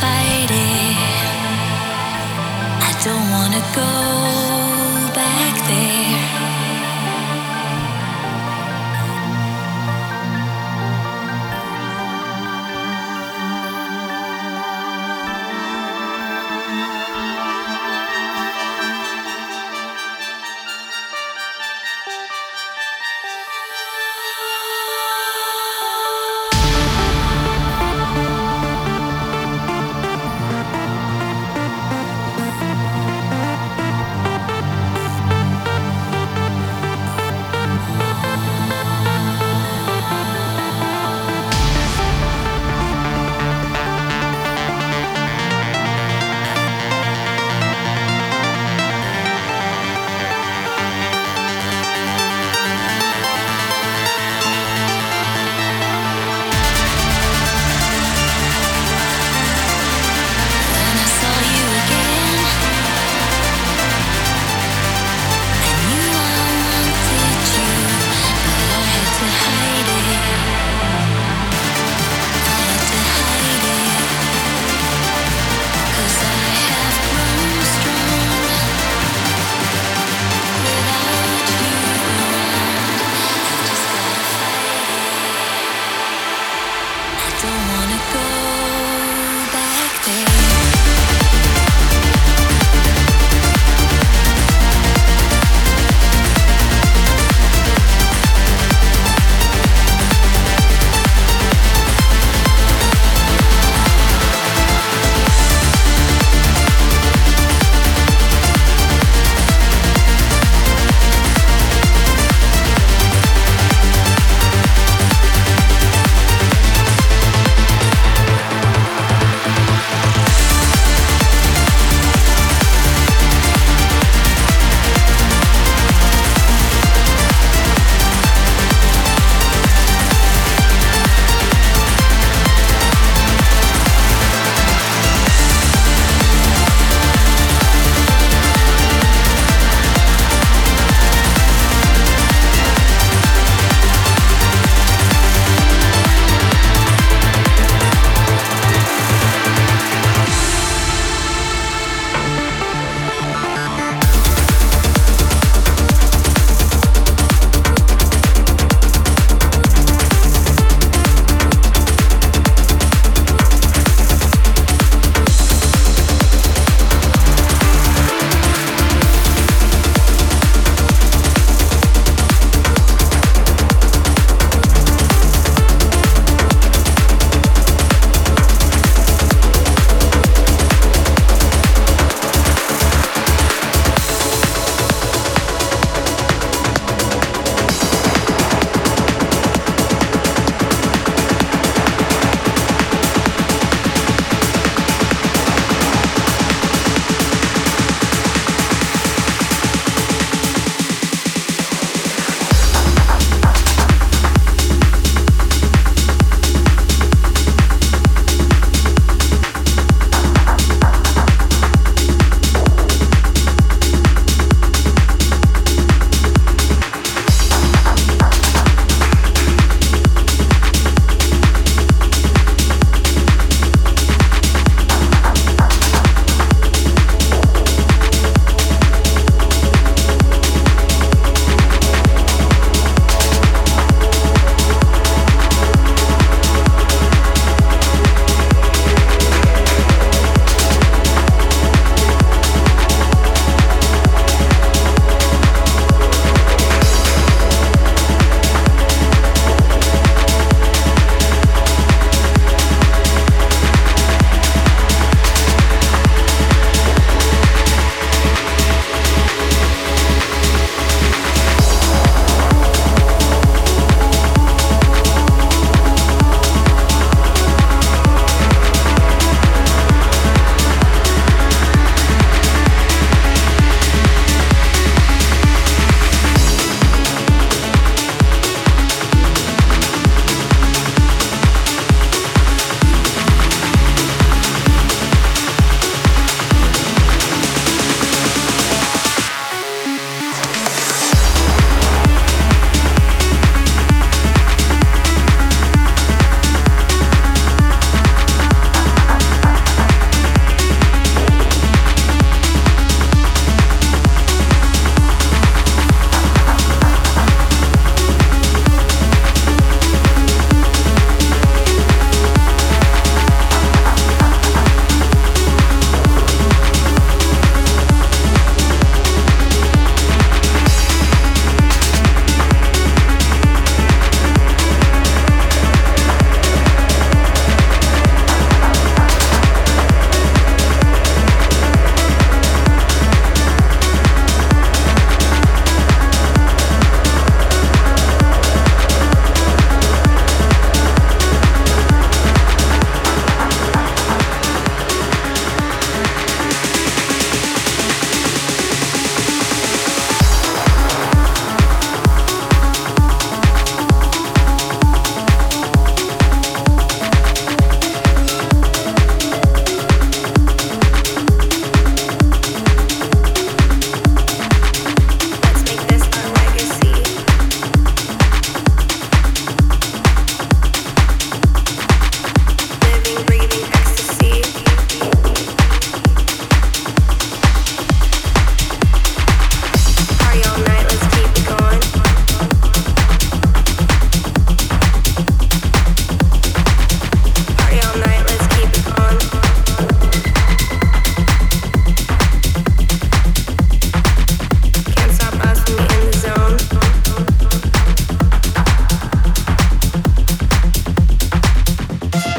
fight it. I don't wanna go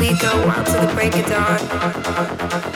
we go on till the break of dawn.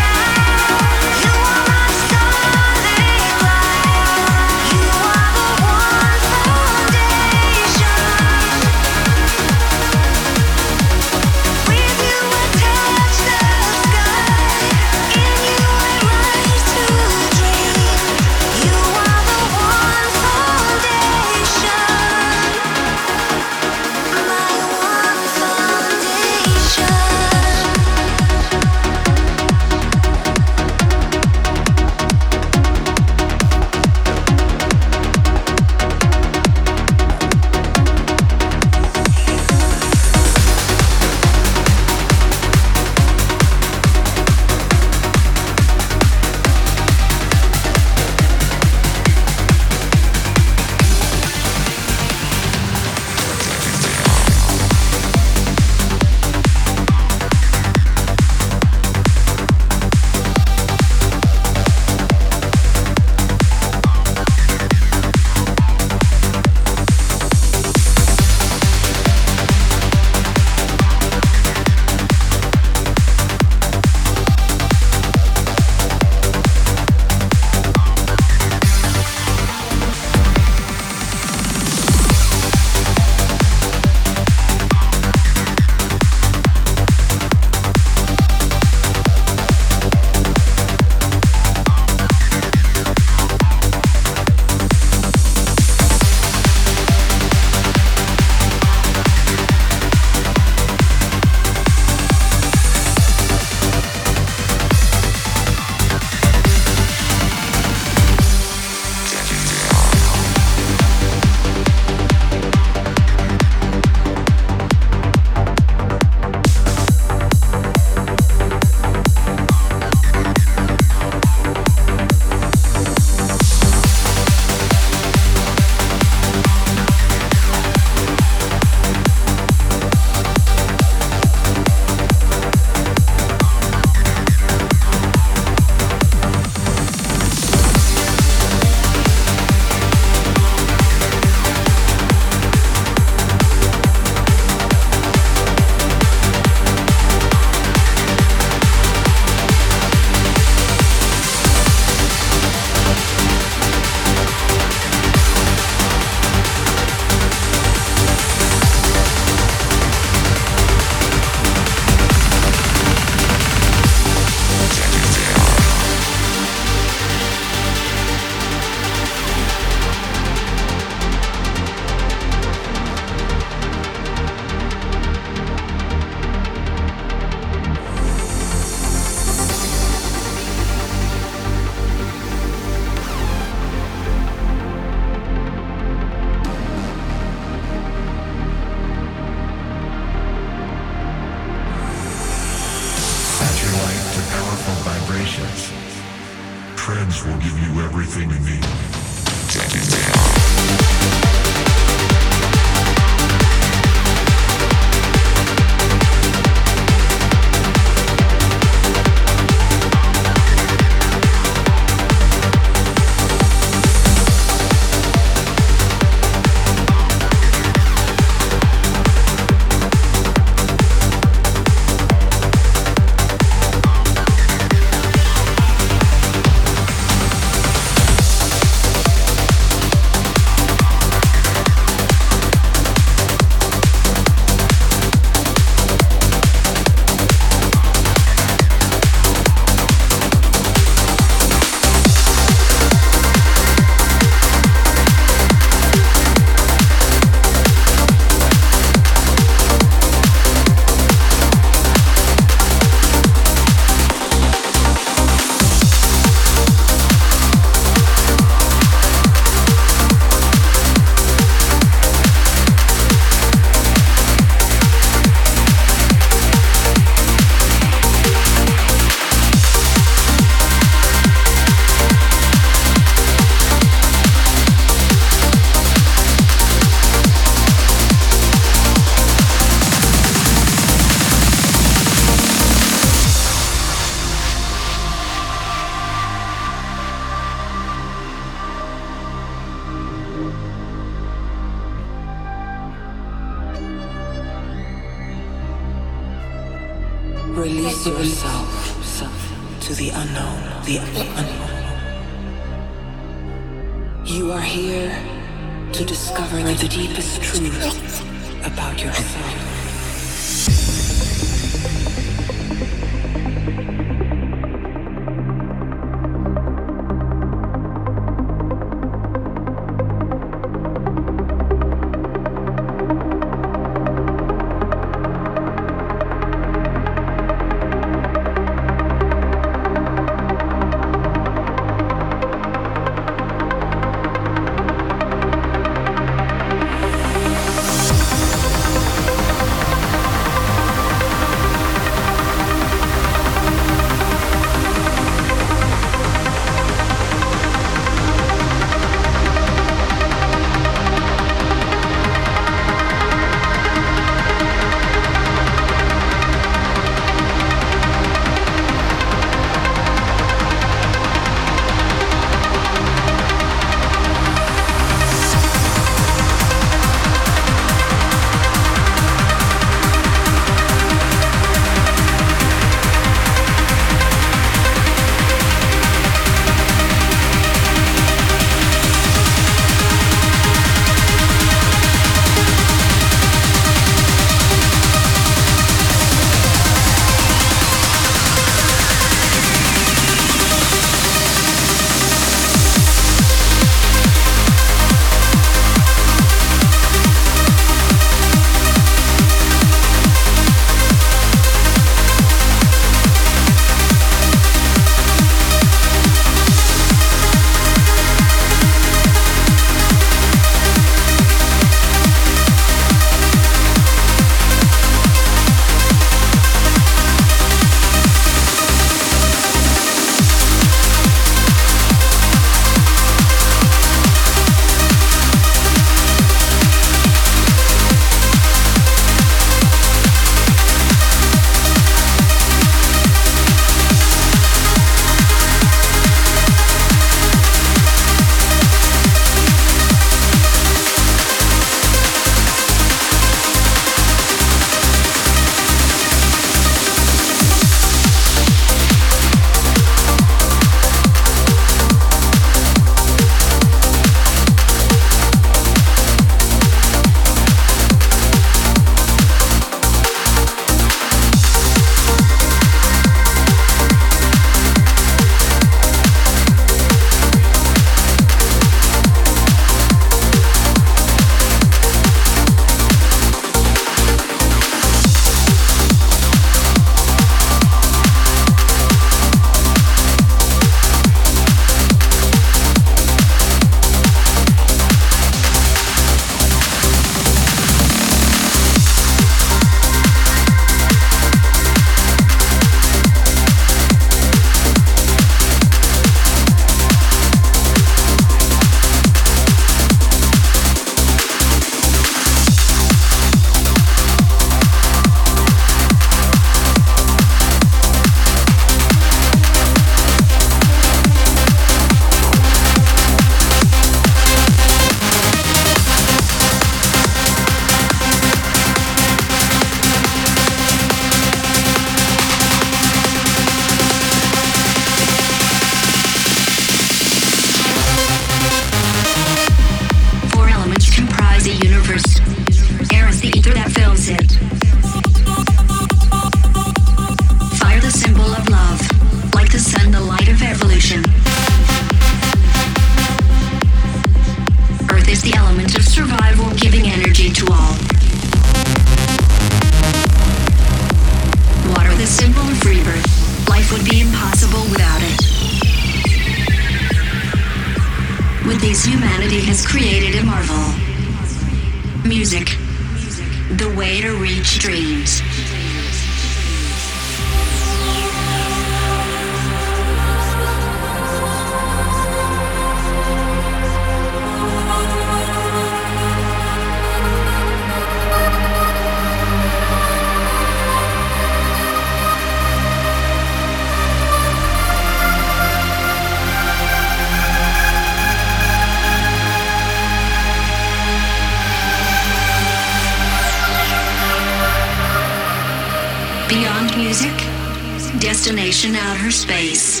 Destination outer space.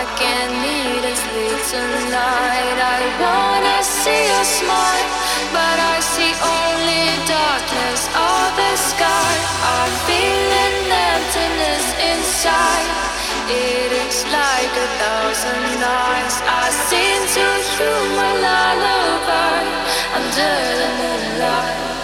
I can't need a sleep tonight. I wanna see you smile, but I see only darkness of the sky. I'm feeling emptiness inside. It is like a thousand eyes. I sing to you my lullaby under the moonlight.